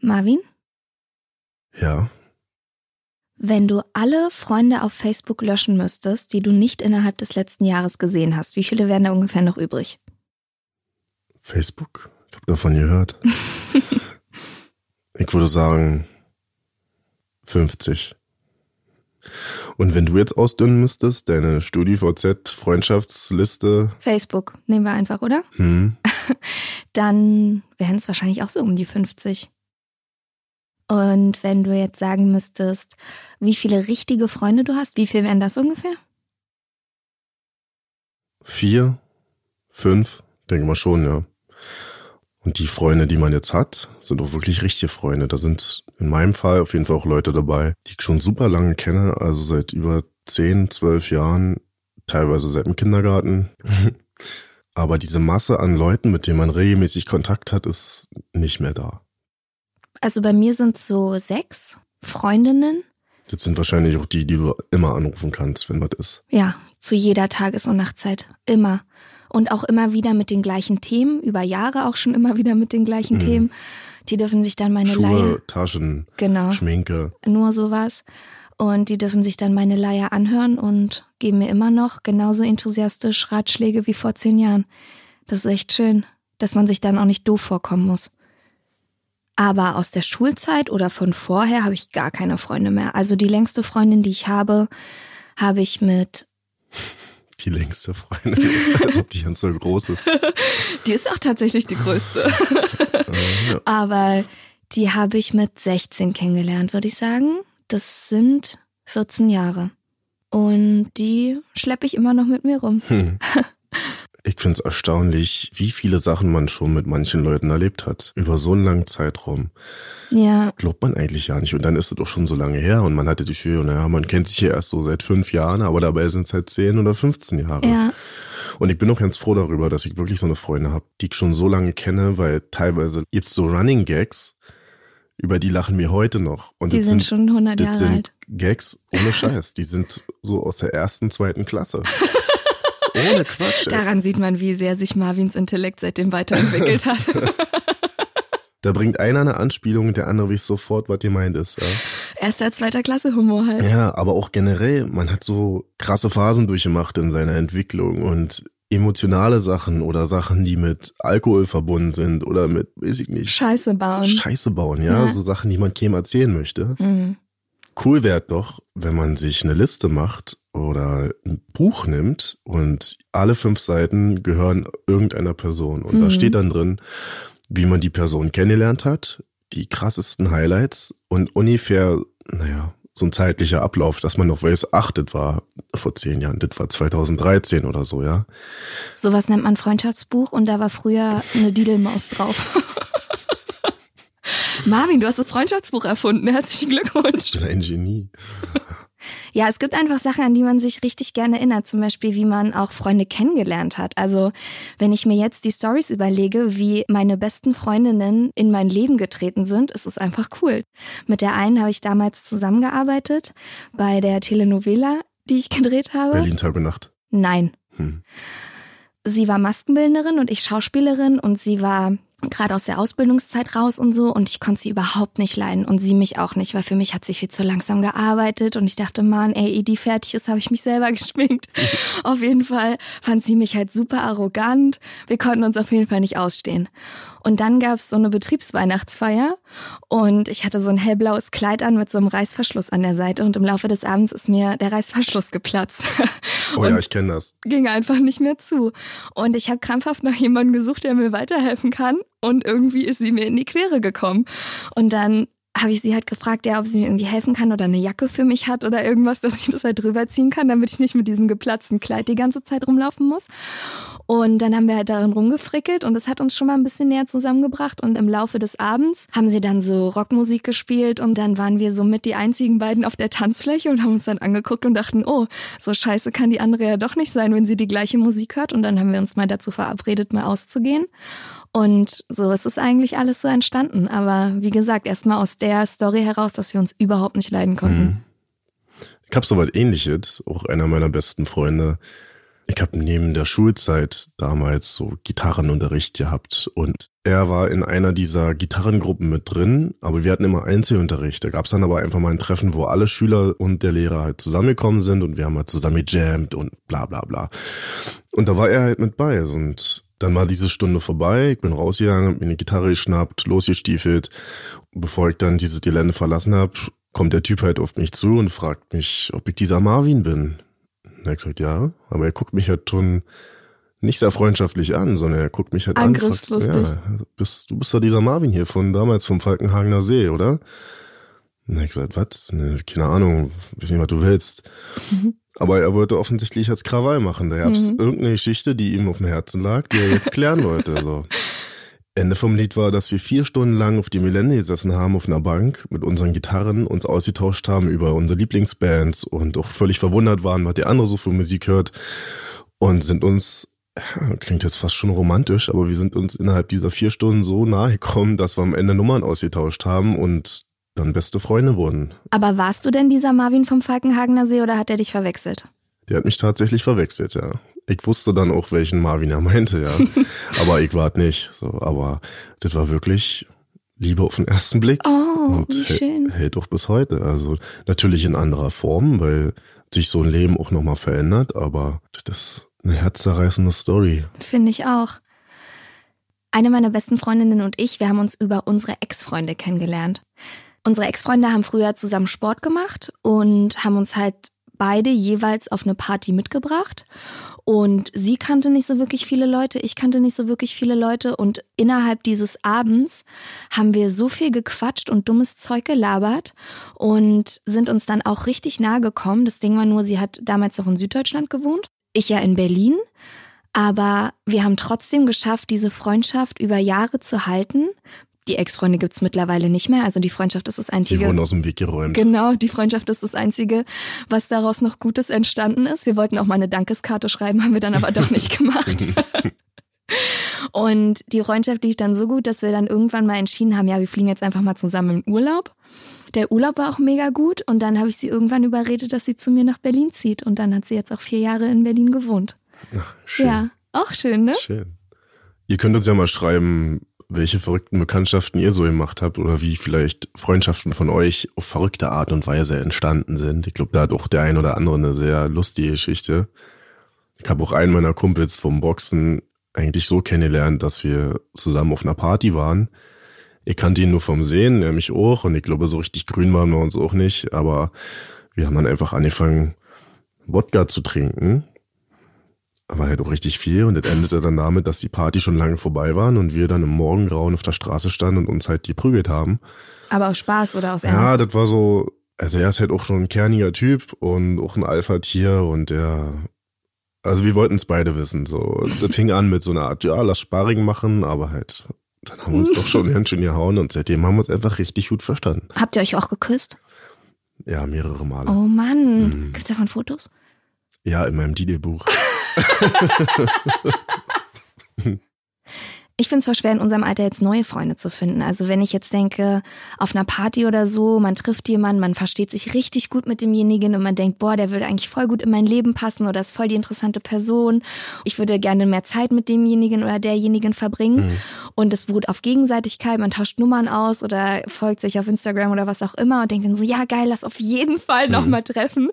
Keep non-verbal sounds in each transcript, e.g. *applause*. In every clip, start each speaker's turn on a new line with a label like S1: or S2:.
S1: Marvin,
S2: Ja,
S1: wenn du alle Freunde auf Facebook löschen müsstest, die du nicht innerhalb des letzten Jahres gesehen hast, wie viele wären da ungefähr noch übrig?
S2: Facebook? Ich hab davon gehört. *laughs* ich würde sagen 50. Und wenn du jetzt ausdünnen müsstest, deine StudiVZ-Freundschaftsliste,
S1: Facebook, nehmen wir einfach, oder?
S2: hm, *laughs*
S1: Dann wären es wahrscheinlich auch so um die 50. Und wenn du jetzt sagen müsstest, wie viele richtige Freunde du hast, wie viel wären das ungefähr?
S2: vier, fünf, denke mal schon, ja. Und die Freunde, die man jetzt hat, sind auch wirklich richtige Freunde. Da sind in meinem Fall auf jeden Fall auch Leute dabei, die ich schon super lange kenne, also seit über zehn, zwölf Jahren, teilweise seit dem Kindergarten. *laughs* Aber diese Masse an Leuten, mit denen man regelmäßig Kontakt hat, ist nicht mehr da.
S1: Also bei mir sind so sechs Freundinnen.
S2: Das sind wahrscheinlich auch die, die du immer anrufen kannst, wenn was ist.
S1: Ja, zu jeder Tages- und Nachtzeit. Immer. Und auch immer wieder mit den gleichen Themen, über Jahre auch schon immer wieder mit den gleichen
S2: Mhm.
S1: Themen. Die dürfen sich dann meine Leier.
S2: Schuhe, Taschen,
S1: Genau.
S2: Schminke.
S1: nur sowas. Und die dürfen sich dann meine Leier anhören und geben mir immer noch genauso enthusiastisch Ratschläge wie vor zehn Jahren. Das ist echt schön, dass man sich dann auch nicht doof vorkommen muss. Aber aus der Schulzeit oder von vorher habe ich gar keine Freunde mehr. Also die längste Freundin, die ich habe, habe ich mit,
S2: Die längste Freundin ist, als *laughs* ob die ganz so groß ist.
S1: die ist auch tatsächlich die größte,
S2: Äh, ja.
S1: aber die habe ich mit 16 kennengelernt, würde ich sagen. Das sind 14 Jahre. Und die schleppe ich immer noch mit mir rum.
S2: Hm. *laughs* Ich find's erstaunlich, wie viele Sachen man schon mit manchen Leuten erlebt hat. Über so einen langen Zeitraum.
S1: Ja,
S2: Glaubt man eigentlich ja nicht. Und dann ist es doch schon so lange her und man hatte die Gefühl, naja, man kennt sich ja erst so seit fünf Jahren, aber dabei sind es halt zehn oder 15 Jahre.
S1: ja,
S2: Und ich bin auch ganz froh darüber, dass ich wirklich so eine Freunde habe, die ich schon so lange kenne, weil teilweise gibt's so Running Gags, über die lachen wir heute noch. Und
S1: die sind schon 100
S2: das
S1: Jahre
S2: sind
S1: alt.
S2: Gags ohne Scheiß. Die sind so aus der ersten, zweiten Klasse. *laughs* Ohne Quatsch. ey.
S1: Daran sieht man, wie sehr sich Marvins Intellekt seitdem weiterentwickelt hat. *laughs*
S2: Da bringt einer eine Anspielung, der andere weiß sofort, was gemeint ist. Ja.
S1: Erster, zweiter Klasse Humor halt.
S2: ja, aber auch generell, man hat so krasse Phasen durchgemacht in seiner Entwicklung und emotionale Sachen oder Sachen, die mit Alkohol verbunden sind oder mit, weiß ich nicht,
S1: Scheiße bauen.
S2: Scheiße bauen, ja?
S1: Ja.
S2: so Sachen, die man keinem erzählen möchte.
S1: Mhm.
S2: Cool wäre doch, wenn man sich eine Liste macht oder ein Buch nimmt und alle fünf Seiten gehören irgendeiner Person. Und da
S1: Mhm.
S2: steht dann drin, wie man die Person kennengelernt hat, die krassesten Highlights und ungefähr, naja, so ein zeitlicher Ablauf, dass man noch weiß, ach, das war vor zehn Jahren, das war 2013 oder so, ja.
S1: Sowas nennt man Freundschaftsbuch und da war früher eine Didelmaus drauf. *laughs* Marvin, du hast das Freundschaftsbuch erfunden. Herzlichen Glückwunsch.
S2: Ich bin ein Genie.
S1: Ja, es gibt einfach Sachen, an die man sich richtig gerne erinnert. Zum Beispiel, wie man auch Freunde kennengelernt hat. Also, wenn ich mir jetzt die Stories überlege, wie meine besten Freundinnen in mein Leben getreten sind, ist es einfach cool. Mit der einen habe ich damals zusammengearbeitet bei der Telenovela, die ich gedreht habe.
S2: Berlin Tag und Nacht.
S1: Nein.
S2: Hm.
S1: Sie war Maskenbildnerin und ich Schauspielerin und sie war gerade aus der Ausbildungszeit raus und so und ich konnte sie überhaupt nicht leiden und sie mich auch nicht, weil für mich hat sie viel zu langsam gearbeitet und ich dachte, Mann, ey, ehe die fertig ist, habe ich mich selber *laughs* geschminkt. auf jeden Fall fand sie mich halt super arrogant. Wir konnten uns auf jeden Fall nicht ausstehen. Und dann gab's so eine Betriebsweihnachtsfeier und ich hatte so ein hellblaues Kleid an mit so einem Reißverschluss an der Seite und im Laufe des Abends ist mir der Reißverschluss geplatzt. *laughs*
S2: Oh ja, ich kenne das.
S1: ging einfach nicht mehr zu. Und ich habe krampfhaft nach jemandem gesucht, der mir weiterhelfen kann. Und irgendwie ist sie mir in die Quere gekommen. Und dann habe ich sie halt gefragt, ja, ob sie mir irgendwie helfen kann oder eine Jacke für mich hat oder irgendwas, dass ich das halt drüber ziehen kann, damit ich nicht mit diesem geplatzten Kleid die ganze Zeit rumlaufen muss. Und dann haben wir halt darin rumgefrickelt und das hat uns schon mal ein bisschen näher zusammengebracht. Und im Laufe des Abends haben sie dann so Rockmusik gespielt und dann waren wir so mit die einzigen beiden auf der Tanzfläche und haben uns dann angeguckt und dachten, oh, so scheiße kann die andere ja doch nicht sein, wenn sie die gleiche Musik hört. Und dann haben wir uns mal dazu verabredet, mal auszugehen. Und so ist es eigentlich alles so entstanden. Aber wie gesagt, erstmal aus der Story heraus, dass wir uns überhaupt nicht leiden konnten.
S2: Mhm. Ich habe so was ähnliches, auch einer meiner besten Freunde, ich habe neben der Schulzeit damals so Gitarrenunterricht gehabt und er war in einer dieser Gitarrengruppen mit drin, aber wir hatten immer Einzelunterricht. Da gab es dann aber einfach mal ein Treffen, wo alle Schüler und der Lehrer halt zusammengekommen sind und wir haben halt zusammen gejammt und bla bla bla. Und da war er halt mit bei und dann war diese Stunde vorbei, ich bin rausgegangen, hab mir eine Gitarre geschnappt, losgestiefelt. Bevor ich dann diese Gelände verlassen habe, kommt der Typ halt auf mich zu und fragt mich, ob ich dieser Marvin bin. Er hat gesagt, ja, aber er guckt mich halt schon nicht sehr freundschaftlich an, sondern er guckt mich halt an. Fragt, ja, bist, du bist doch dieser Marvin hier von damals vom Falkenhagener See, oder? Und er hat gesagt, was? Ne, keine Ahnung, weiß nicht, was du willst. Mhm. Aber er wollte offensichtlich als Krawall machen. Da gab es mhm. irgendeine Geschichte, die ihm auf dem Herzen lag, die er jetzt klären wollte. So. *laughs* Ende vom Lied war, dass wir vier Stunden lang auf dem Gelände gesessen haben, auf einer Bank, mit unseren Gitarren, uns ausgetauscht haben über unsere Lieblingsbands und auch völlig verwundert waren, was der andere so für Musik hört und sind uns, *laughs* klingt jetzt fast schon romantisch, aber wir sind uns innerhalb dieser vier Stunden so nahe gekommen, dass wir am Ende Nummern ausgetauscht haben und dann beste Freunde wurden.
S1: Aber warst du denn dieser Marvin vom Falkenhagener See oder hat er dich verwechselt?
S2: Der hat mich tatsächlich verwechselt, ja. Ich wusste dann auch, welchen Marvin er meinte, ja. *laughs* aber ich war nicht. So, aber das war wirklich Liebe auf den ersten Blick.
S1: Oh, und wie schön.
S2: Hält auch bis heute. Also natürlich in anderer Form, weil sich so ein Leben auch nochmal verändert, aber das ist eine herzzerreißende Story.
S1: Finde ich auch. Eine meiner besten Freundinnen und ich, wir haben uns über unsere Ex-Freunde kennengelernt. Unsere Ex-Freunde haben früher zusammen Sport gemacht und haben uns halt beide jeweils auf eine Party mitgebracht. Und sie kannte nicht so wirklich viele Leute, ich kannte nicht so wirklich viele Leute. Und innerhalb dieses Abends haben wir so viel gequatscht und dummes Zeug gelabert und sind uns dann auch richtig nahe gekommen. Das Ding war nur, sie hat damals noch in Süddeutschland gewohnt, ich ja in Berlin. Aber wir haben trotzdem geschafft, diese Freundschaft über Jahre zu halten, die Ex-Freunde gibt's mittlerweile nicht mehr. Also die Freundschaft ist das Einzige.
S2: Die wurden aus dem Weg geräumt.
S1: Genau, die Freundschaft ist das Einzige, was daraus noch Gutes entstanden ist. Wir wollten auch mal eine Dankeskarte schreiben, haben wir dann aber doch nicht gemacht. *laughs* Und die Freundschaft lief dann so gut, dass wir dann irgendwann mal entschieden haben, ja, wir fliegen jetzt einfach mal zusammen in Urlaub. Der Urlaub war auch mega gut und dann habe ich sie irgendwann überredet, dass sie zu mir nach Berlin zieht und dann hat sie jetzt auch vier Jahre in Berlin gewohnt.
S2: Ach, schön.
S1: Ja, auch schön, ne?
S2: Schön. Ihr könnt uns ja mal schreiben, welche verrückten Bekanntschaften ihr so gemacht habt oder wie vielleicht Freundschaften von euch auf verrückte Art und Weise entstanden sind. Ich glaube, da hat auch der ein oder andere eine sehr lustige Geschichte. Ich habe auch einen meiner Kumpels vom Boxen eigentlich so kennengelernt, dass wir zusammen auf einer Party waren. Ich kannte ihn nur vom Sehen, er mich auch und ich glaube, so richtig grün waren wir uns auch nicht, aber wir haben dann einfach angefangen, Wodka zu trinken aber halt auch richtig viel und das endete dann damit, dass die Party schon lange vorbei waren und wir dann im Morgengrauen auf der Straße standen und uns halt geprügelt haben.
S1: Aber aus Spaß oder aus Ernst?
S2: Ja, das war so, also er ist halt auch schon ein kerniger Typ und auch ein Alpha-Tier und der, also wir wollten es beide wissen, so. Das fing an mit so einer Art, ja, lass Sparring machen, aber halt, dann haben wir uns doch schon *laughs* ganz schön gehauen und seitdem haben wir uns einfach richtig gut verstanden.
S1: Habt ihr euch auch geküsst?
S2: Ja, mehrere Male.
S1: Oh Mann, mhm. gibt's davon Fotos?
S2: Ja, in meinem Didi-Buch. *laughs* *laughs*
S1: Ich finde es zwar schwer, in unserem Alter jetzt neue Freunde zu finden. Also wenn ich jetzt denke, auf einer Party oder so, man trifft jemanden, man versteht sich richtig gut mit demjenigen und man denkt, boah, der würde eigentlich voll gut in mein Leben passen oder ist voll die interessante Person. Ich würde gerne mehr Zeit mit demjenigen oder derjenigen verbringen. Mhm. Und es beruht auf Gegenseitigkeit, man tauscht Nummern aus oder folgt sich auf Instagram oder was auch immer und denkt dann so, ja geil, lass auf jeden Fall mhm. nochmal treffen.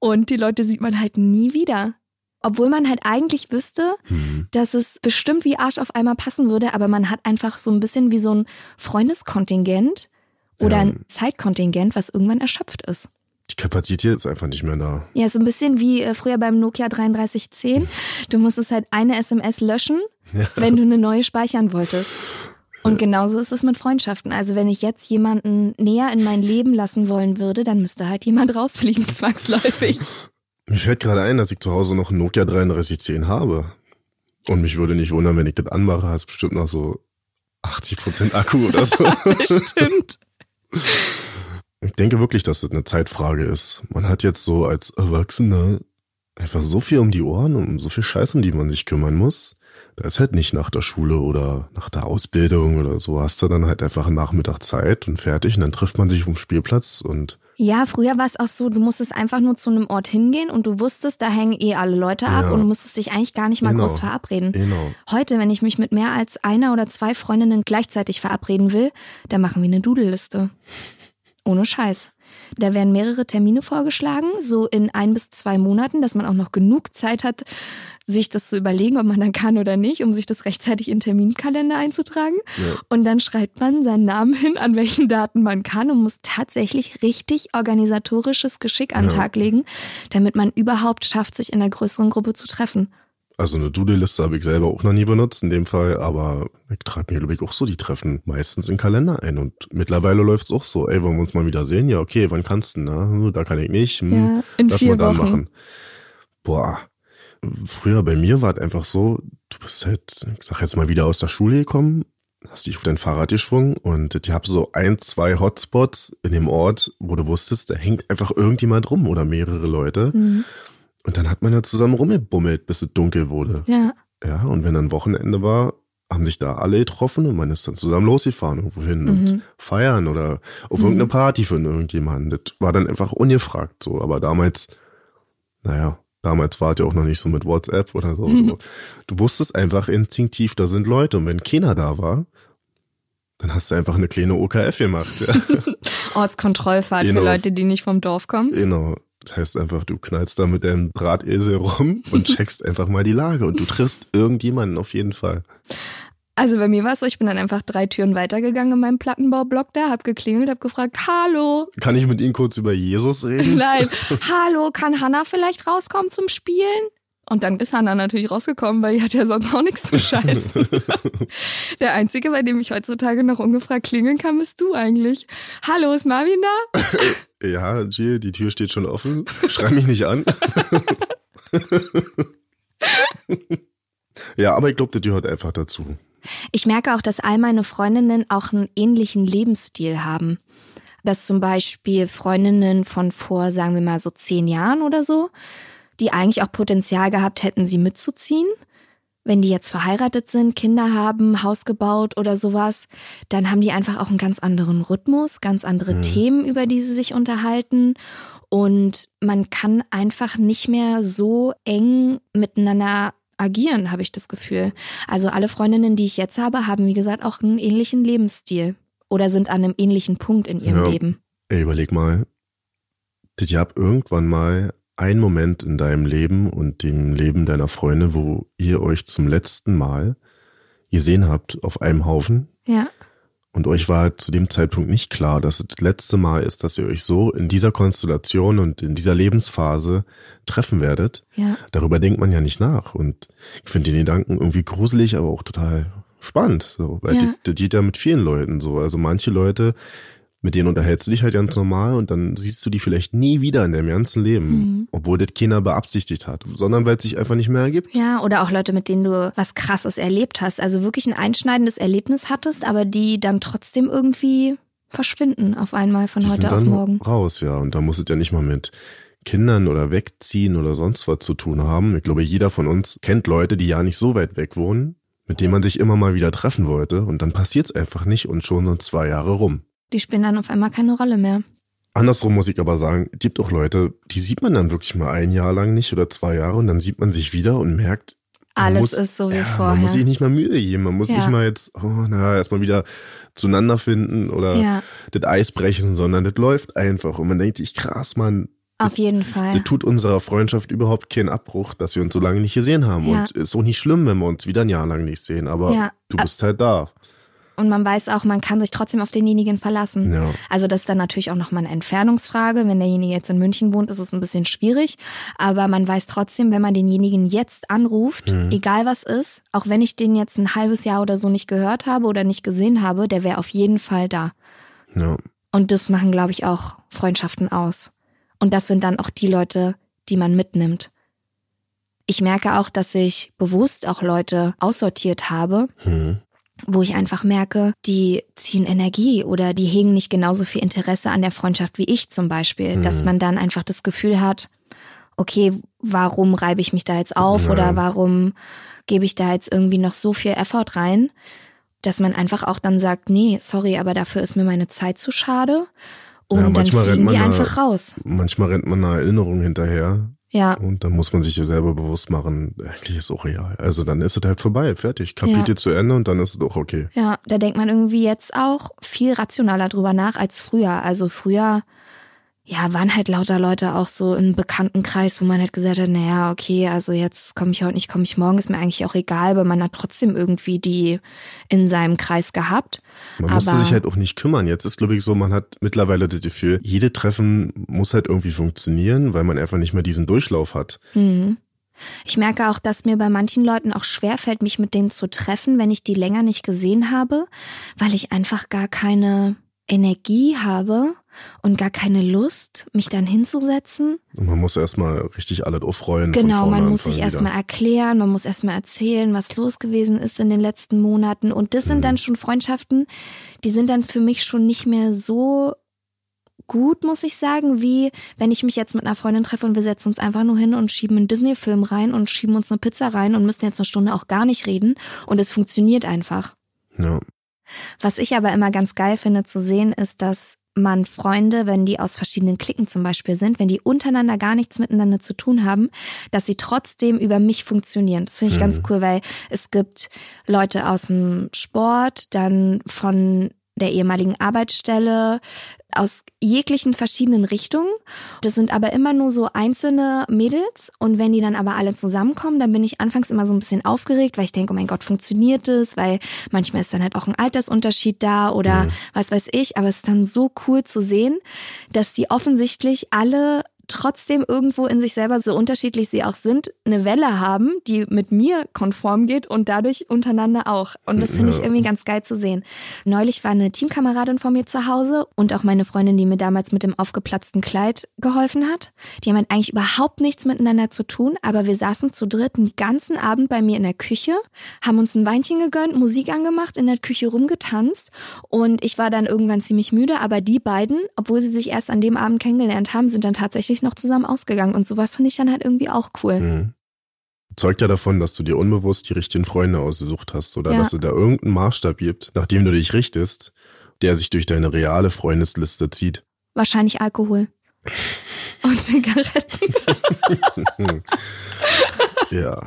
S1: Und die Leute sieht man halt nie wieder. Obwohl man halt eigentlich wüsste, mhm. dass es bestimmt wie Arsch auf einmal passen würde, aber man hat einfach so ein bisschen wie so ein Freundeskontingent oder ja. ein Zeitkontingent, was irgendwann erschöpft ist.
S2: Die Kapazität ist einfach nicht mehr da.
S1: Ja, so ein bisschen wie äh, früher beim Nokia 3310. Du musstest halt eine SMS löschen, ja. wenn du eine neue speichern wolltest. Und genauso ist es mit Freundschaften. Also wenn ich jetzt jemanden näher in mein Leben lassen wollen würde, dann müsste halt jemand rausfliegen, *laughs* zwangsläufig.
S2: Mir fällt gerade ein, dass ich zu Hause noch einen Nokia 3310 habe. Und mich würde nicht wundern, wenn ich das anmache, hast bestimmt noch so 80% Akku oder so. *laughs*
S1: Bestimmt.
S2: Ich denke wirklich, dass das eine Zeitfrage ist. Man hat jetzt so als Erwachsener einfach so viel um die Ohren und so viel Scheiß, um die man sich kümmern muss. Da ist halt nicht nach der Schule oder nach der Ausbildung oder so. Hast du dann halt einfach einen Nachmittag Zeit und fertig und dann trifft man sich auf dem Spielplatz und
S1: Ja, früher war es auch so, du musstest einfach nur zu einem Ort hingehen und du wusstest, da hängen eh alle Leute ab
S2: Ja.
S1: und du musstest dich eigentlich gar nicht mal
S2: Genau.
S1: groß verabreden.
S2: genau.
S1: Heute, wenn ich mich mit mehr als einer oder zwei Freundinnen gleichzeitig verabreden will, dann machen wir eine Dudelliste. Ohne Scheiß. Da werden mehrere Termine vorgeschlagen, so in ein bis zwei Monaten, dass man auch noch genug Zeit hat, sich das zu überlegen, ob man dann kann oder nicht, um sich das rechtzeitig in den Terminkalender einzutragen.
S2: Ja.
S1: Und dann schreibt man seinen Namen hin, an welchen Daten man kann und muss tatsächlich richtig organisatorisches Geschick an den
S2: Ja.
S1: Tag legen, damit man überhaupt schafft, sich in einer größeren Gruppe zu treffen.
S2: Also eine Doodle-Liste habe ich selber auch noch nie benutzt in dem Fall, aber ich trage mir, glaube ich, auch so die Treffen meistens in Kalender ein. Und mittlerweile läuft's auch so, ey, wollen wir uns mal wieder sehen? Ja, okay, wann kannst du? Na, hm, da kann ich nicht. Hm,
S1: Ja, in
S2: lass
S1: vier
S2: mal dann
S1: Wochen.
S2: machen. Boah. Früher bei mir war es einfach so, du bist halt, ich sag jetzt mal wieder aus der Schule gekommen, hast dich auf dein Fahrrad geschwungen und ich hab so ein, zwei Hotspots in dem Ort, wo du wusstest, da hängt einfach irgendjemand rum oder mehrere Leute.
S1: Mhm.
S2: Und dann hat man ja zusammen rumgebummelt, bis es dunkel wurde.
S1: Ja.
S2: Ja, und wenn dann Wochenende war, haben sich da alle getroffen und man ist dann zusammen losgefahren irgendwo hin
S1: Mhm.
S2: und feiern oder auf
S1: Mhm.
S2: irgendeine Party von irgendjemandem. Das war dann einfach ungefragt so. Aber damals, naja, damals war es ja auch noch nicht so mit WhatsApp oder so.
S1: Mhm.
S2: Du, du wusstest einfach instinktiv, da sind Leute. Und wenn keiner da war, dann hast du einfach eine kleine OKF gemacht. Ja. *laughs*
S1: Ortskontrollfahrt
S2: Genau.
S1: für Leute, die nicht vom Dorf kommen.
S2: genau. Das heißt einfach, du knallst da mit deinem Drahtesel rum *laughs* und checkst einfach mal die Lage und du triffst irgendjemanden auf jeden Fall.
S1: Also bei mir war es so, ich bin dann einfach drei Türen weitergegangen in meinem Plattenbaublock da, hab geklingelt, hab gefragt, hallo,
S2: Kann ich mit Ihnen kurz über Jesus reden? *laughs*
S1: nein, hallo, kann Hanna vielleicht rauskommen zum Spielen? Und dann ist Hanna natürlich rausgekommen, weil die hat ja sonst auch nichts zu scheißen. *laughs* Der Einzige, bei dem ich heutzutage noch ungefragt klingeln kann, bist du eigentlich. Hallo, ist Marvin da?
S2: Ja, Jill, die Tür steht schon offen. Schrei mich nicht an. ja, aber ich glaube, die gehört einfach dazu.
S1: Ich merke auch, dass all meine Freundinnen auch einen ähnlichen Lebensstil haben. Dass zum Beispiel Freundinnen von vor, sagen wir mal, so zehn Jahren oder so, die eigentlich auch Potenzial gehabt hätten, sie mitzuziehen. Wenn die jetzt verheiratet sind, Kinder haben, Haus gebaut oder sowas, dann haben die einfach auch einen ganz anderen Rhythmus, ganz andere
S2: Mhm.
S1: Themen, über die sie sich unterhalten. Und man kann einfach nicht mehr so eng miteinander agieren, habe ich das Gefühl. Also alle Freundinnen, die ich jetzt habe, haben, wie gesagt, auch einen ähnlichen Lebensstil oder sind an einem ähnlichen Punkt in ihrem
S2: Ja.
S1: Leben.
S2: Ey, überleg mal. Ich hab irgendwann mal einen Moment in deinem Leben und dem Leben deiner Freunde, wo ihr euch zum letzten Mal gesehen habt auf einem Haufen.
S1: Ja.
S2: Und euch war zu dem Zeitpunkt nicht klar, dass es das letzte Mal ist, dass ihr euch so in dieser Konstellation und in dieser Lebensphase treffen werdet.
S1: Ja.
S2: darüber denkt man ja nicht nach. Und ich finde den Gedanken irgendwie gruselig, aber auch total spannend. So, weil
S1: Ja.
S2: das, das geht ja mit vielen Leuten so. Also manche Leute, mit denen unterhältst du dich halt ganz normal und dann siehst du die vielleicht nie wieder in deinem ganzen Leben,
S1: Mhm.
S2: obwohl das keiner beabsichtigt hat, sondern weil es sich einfach nicht mehr ergibt.
S1: Ja, oder auch Leute, mit denen du was Krasses erlebt hast. Also wirklich ein einschneidendes Erlebnis hattest, aber die dann trotzdem irgendwie verschwinden auf einmal von
S2: Die
S1: heute
S2: sind
S1: auf
S2: dann
S1: morgen.
S2: raus, ja. Und da muss es ja nicht mal mit Kindern oder wegziehen oder sonst was zu tun haben. Ich glaube, jeder von uns kennt Leute, die ja nicht so weit weg wohnen, mit denen man sich immer mal wieder treffen wollte. Und dann passiert's einfach nicht und schon sind zwei Jahre rum.
S1: Die spielen dann auf einmal keine Rolle mehr.
S2: Andersrum muss ich aber sagen, es gibt auch Leute, die sieht man dann wirklich mal ein Jahr lang nicht oder zwei Jahre und dann sieht man sich wieder und merkt,
S1: Alles
S2: muss,
S1: ist so wie
S2: ja,
S1: vorher.
S2: Man muss sich nicht mal Mühe geben. Man muss
S1: Ja.
S2: nicht mal jetzt, oh, na, erstmal wieder zueinander finden oder
S1: ja,
S2: das Eis brechen, sondern das läuft einfach. Und man denkt sich, krass, Mann,
S1: auf jeden Fall.
S2: das tut unserer Freundschaft überhaupt keinen Abbruch, dass wir uns so lange nicht gesehen haben. Und ist auch nicht schlimm, wenn wir uns wieder ein Jahr lang nicht sehen, aber du bist halt da.
S1: Und man weiß auch, man kann sich trotzdem auf denjenigen verlassen.
S2: Ja.
S1: Also das ist dann natürlich auch nochmal eine Entfernungsfrage. Wenn derjenige jetzt in München wohnt, ist es ein bisschen schwierig. Aber man weiß trotzdem, wenn man denjenigen jetzt anruft,
S2: Mhm.
S1: egal was ist, auch wenn ich den jetzt ein halbes Jahr oder so nicht gehört habe oder nicht gesehen habe, der wäre auf jeden Fall da.
S2: Ja.
S1: Und das machen, glaube ich, auch Freundschaften aus. Und das sind dann auch die Leute, die man mitnimmt. Ich merke auch, dass ich bewusst auch Leute aussortiert habe,
S2: Hm.
S1: Wo ich einfach merke, die ziehen Energie oder die hegen nicht genauso viel Interesse an der Freundschaft wie ich zum Beispiel.
S2: Mhm.
S1: Dass man dann einfach das Gefühl hat, okay, warum reibe ich mich da jetzt auf
S2: Ja.
S1: oder warum gebe ich da jetzt irgendwie noch so viel Effort rein, dass man einfach auch dann sagt, nee, sorry, aber dafür ist mir meine Zeit zu schade. Und
S2: Ja,
S1: dann fliegen die
S2: man da-
S1: einfach raus.
S2: Manchmal rennt man einer Erinnerung hinterher
S1: Ja,
S2: und dann muss man sich ja selber bewusst machen, eigentlich ist auch real. Also dann ist es halt vorbei, fertig. Kapitel
S1: Ja.
S2: zu Ende und dann ist es auch okay.
S1: Ja, da denkt man irgendwie jetzt auch viel rationaler drüber nach als früher. Also früher, ja, waren halt lauter Leute auch so im Bekanntenkreis, wo man halt gesagt hat, naja, okay, also jetzt komme ich heute nicht, komme ich morgen, ist mir eigentlich auch egal, aber man hat trotzdem irgendwie die in seinem Kreis gehabt.
S2: Man musste
S1: Aber-
S2: sich halt auch nicht kümmern. Jetzt ist, glaube ich, so, man hat mittlerweile das Gefühl, jede Treffen muss halt irgendwie funktionieren, weil man einfach nicht mehr diesen Durchlauf hat.
S1: Mhm. Ich merke auch, dass mir bei manchen Leuten auch schwerfällt, mich mit denen zu treffen, wenn ich die länger nicht gesehen habe, weil ich einfach gar keine Energie habe und gar keine Lust, mich dann hinzusetzen.
S2: Und man muss erstmal richtig alles aufrollen.
S1: Genau, man muss sich erstmal erklären, man muss erstmal erzählen, was los gewesen ist in den letzten Monaten. Und das sind
S2: Mhm.
S1: dann schon Freundschaften, die sind dann für mich schon nicht mehr so gut, muss ich sagen, wie wenn ich mich jetzt mit einer Freundin treffe und wir setzen uns einfach nur hin und schieben einen Disney-Film rein und schieben uns eine Pizza rein und müssen jetzt eine Stunde auch gar nicht reden. Und es funktioniert einfach.
S2: Ja.
S1: Was ich aber immer ganz geil finde zu sehen, ist, dass man Freunde, wenn die aus verschiedenen Klicken zum Beispiel sind, wenn die untereinander gar nichts miteinander zu tun haben, dass sie trotzdem über mich funktionieren. Das finde ich
S2: Mhm.
S1: ganz cool, weil es gibt Leute aus dem Sport, dann von der ehemaligen Arbeitsstelle, aus jeglichen verschiedenen Richtungen. Das sind aber immer nur so einzelne Mädels. Und wenn die dann aber alle zusammenkommen, dann bin ich anfangs immer so ein bisschen aufgeregt, weil ich denke, oh mein Gott, funktioniert es? Weil manchmal ist dann halt auch ein Altersunterschied da oder
S2: Mhm.
S1: was weiß ich. Aber es ist dann so cool zu sehen, dass die offensichtlich alle trotzdem irgendwo in sich selber, so unterschiedlich sie auch sind, eine Welle haben, die mit mir konform geht und dadurch untereinander auch. Und das finde ich irgendwie ganz geil zu sehen. Neulich war eine Teamkameradin von mir zu Hause und auch meine Freundin, die mir damals mit dem aufgeplatzten Kleid geholfen hat. Die haben halt eigentlich überhaupt nichts miteinander zu tun, aber wir saßen zu dritt einen ganzen Abend bei mir in der Küche, haben uns ein Weinchen gegönnt, Musik angemacht, in der Küche rumgetanzt und ich war dann irgendwann ziemlich müde, aber die beiden, obwohl sie sich erst an dem Abend kennengelernt haben, sind dann tatsächlich noch zusammen ausgegangen und sowas finde ich dann halt irgendwie auch cool.
S2: Mhm. Zeugt ja davon, dass du dir unbewusst die richtigen Freunde ausgesucht hast oder
S1: Ja.
S2: dass es da irgendeinen Maßstab gibt, nach dem du dich richtest, der sich durch deine reale Freundesliste zieht.
S1: Wahrscheinlich Alkohol. *laughs* Und Zigaretten. *laughs*
S2: Ja.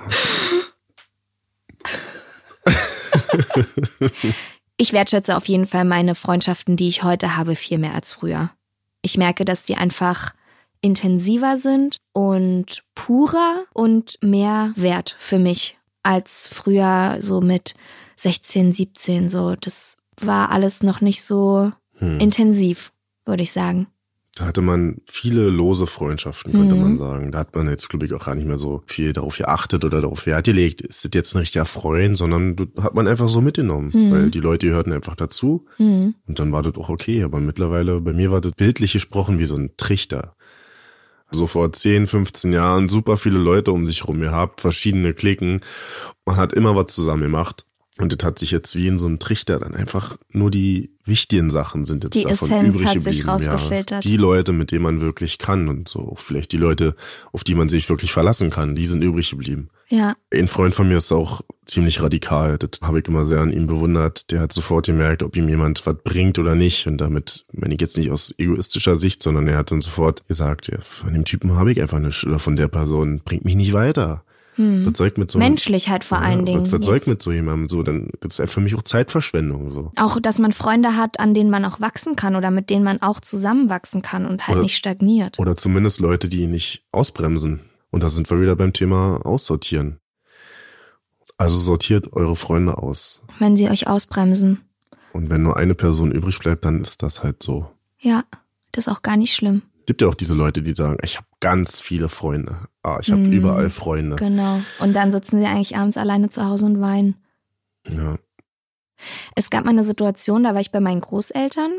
S2: *laughs*
S1: Ich wertschätze auf jeden Fall meine Freundschaften, die ich heute habe, viel mehr als früher. Ich merke, dass die einfach intensiver sind und purer und mehr wert für mich als früher so mit 16, 17 so. Das war alles noch nicht so
S2: Hm.
S1: intensiv, würde ich sagen.
S2: Da hatte man viele lose Freundschaften, könnte
S1: Mhm.
S2: man sagen. Da hat man jetzt, glaube ich, auch gar nicht mehr so viel darauf geachtet oder darauf Wert gelegt, ist das jetzt ein richtiger Freund, sondern hat man einfach so mitgenommen,
S1: Mhm.
S2: weil die Leute hörten einfach dazu
S1: Hm.
S2: und dann war das auch okay. Aber mittlerweile, bei mir war das bildlich gesprochen wie so ein Trichter. So vor 10, 15 Jahren super viele Leute um sich rum gehabt, verschiedene Klicken. Man hat immer was zusammen gemacht. Und das hat sich jetzt wie in so einem Trichter dann einfach nur die wichtigen Sachen sind jetzt
S1: Die
S2: davon
S1: Essenz
S2: übrig
S1: hat
S2: geblieben.
S1: sich rausgefiltert.
S2: Ja, die Leute, mit denen man wirklich kann und so vielleicht die Leute, auf die man sich wirklich verlassen kann, die sind übrig geblieben.
S1: Ja,
S2: Ein Freund von mir ist auch ziemlich radikal. Das habe ich immer sehr an ihm bewundert. Der hat sofort gemerkt, ob ihm jemand was bringt oder nicht. Und damit meine ich jetzt nicht aus egoistischer Sicht, sondern er hat dann sofort gesagt, ja, von dem Typen habe ich einfach nichts oder von der Person bringt mich nicht weiter.
S1: Hm.
S2: Was soll ich mit so
S1: menschlich halt vor
S2: ja,
S1: allen Dingen.
S2: Was, was soll ich mit so jemandem so? Dann ist es für mich auch Zeitverschwendung so.
S1: Auch, dass man Freunde hat, an denen man auch wachsen kann oder mit denen man auch zusammenwachsen kann und halt
S2: Oder-
S1: nicht stagniert.
S2: Oder zumindest Leute, die ihn nicht ausbremsen. Und da sind wir wieder beim Thema Aussortieren. Also sortiert eure Freunde aus.
S1: Wenn sie euch ausbremsen.
S2: Und wenn nur eine Person übrig bleibt, dann ist das halt so.
S1: Ja, das ist auch gar nicht schlimm.
S2: Gibt ja auch diese Leute, die sagen, ich habe ganz viele Freunde. Ah, ich habe
S1: Mhm.
S2: überall Freunde.
S1: Genau. Und dann sitzen sie eigentlich abends alleine zu Hause und weinen.
S2: Ja.
S1: Es gab mal eine Situation, da war ich bei meinen Großeltern.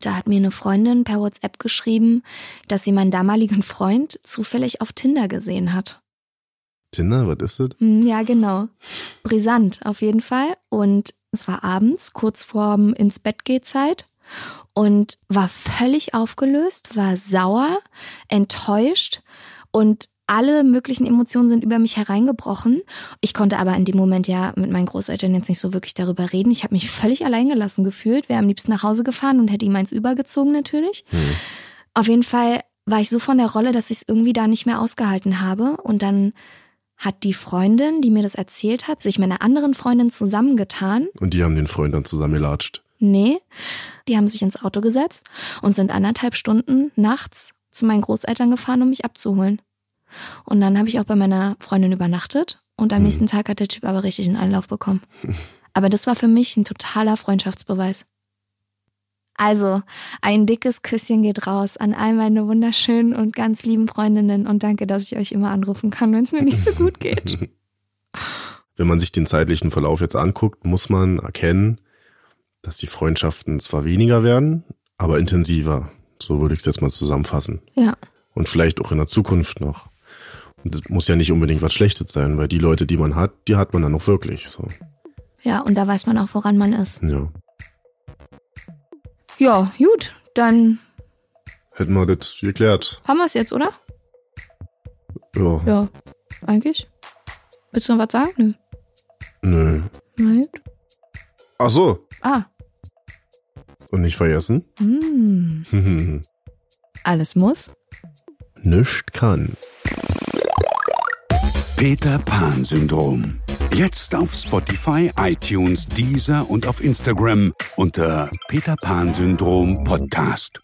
S1: Da hat mir eine Freundin per WhatsApp geschrieben, dass sie meinen damaligen Freund zufällig auf Tinder gesehen hat.
S2: Tinder, was ist das?
S1: Hm, Ja, genau. Brisant auf jeden Fall. Und es war abends, kurz vorm ins Bett geht Zeit. Und war völlig aufgelöst, war sauer, enttäuscht und alle möglichen Emotionen sind über mich hereingebrochen. Ich konnte aber in dem Moment ja mit meinen Großeltern jetzt nicht so wirklich darüber reden. Ich habe mich völlig alleingelassen gefühlt, wäre am liebsten nach Hause gefahren und hätte ihm eins übergezogen natürlich.
S2: Hm.
S1: Auf jeden Fall war ich so von der Rolle, dass ich es irgendwie da nicht mehr ausgehalten habe. Und dann hat die Freundin, die mir das erzählt hat, sich mit einer anderen Freundin zusammengetan.
S2: Und die haben den Freund dann zusammengelatscht.
S1: Nee, die haben sich ins Auto gesetzt und sind anderthalb Stunden nachts zu meinen Großeltern gefahren, um mich abzuholen. Und dann habe ich auch bei meiner Freundin übernachtet und am
S2: Hm.
S1: nächsten Tag hat der Typ aber richtig einen Einlauf bekommen. *laughs* Aber das war für mich ein totaler Freundschaftsbeweis. Also, ein dickes Küsschen geht raus an all meine wunderschönen und ganz lieben Freundinnen und danke, dass ich euch immer anrufen kann, wenn es mir nicht so gut geht. *laughs*
S2: Wenn man sich den zeitlichen Verlauf jetzt anguckt, muss man erkennen, dass die Freundschaften zwar weniger werden, aber intensiver. So würde ich es jetzt mal zusammenfassen.
S1: Ja,
S2: Und vielleicht auch in der Zukunft noch. Und das muss ja nicht unbedingt was Schlechtes sein, weil die Leute, die man hat, die hat man dann auch wirklich. So.
S1: ja, und da weiß man auch, woran man ist.
S2: Ja.
S1: Ja, gut, dann
S2: Hätten wir das geklärt.
S1: haben wir es jetzt, oder?
S2: Ja.
S1: Ja, eigentlich. Willst du noch was sagen? Nö.
S2: Nö.
S1: Nein.
S2: Ach so.
S1: Ah.
S2: Und nicht vergessen.
S1: Hm. *laughs* Alles muss.
S2: Nischt kann.
S3: Peter Pan Syndrom. Jetzt auf Spotify, iTunes, Deezer und auf Instagram unter Peter Pan Syndrom Podcast.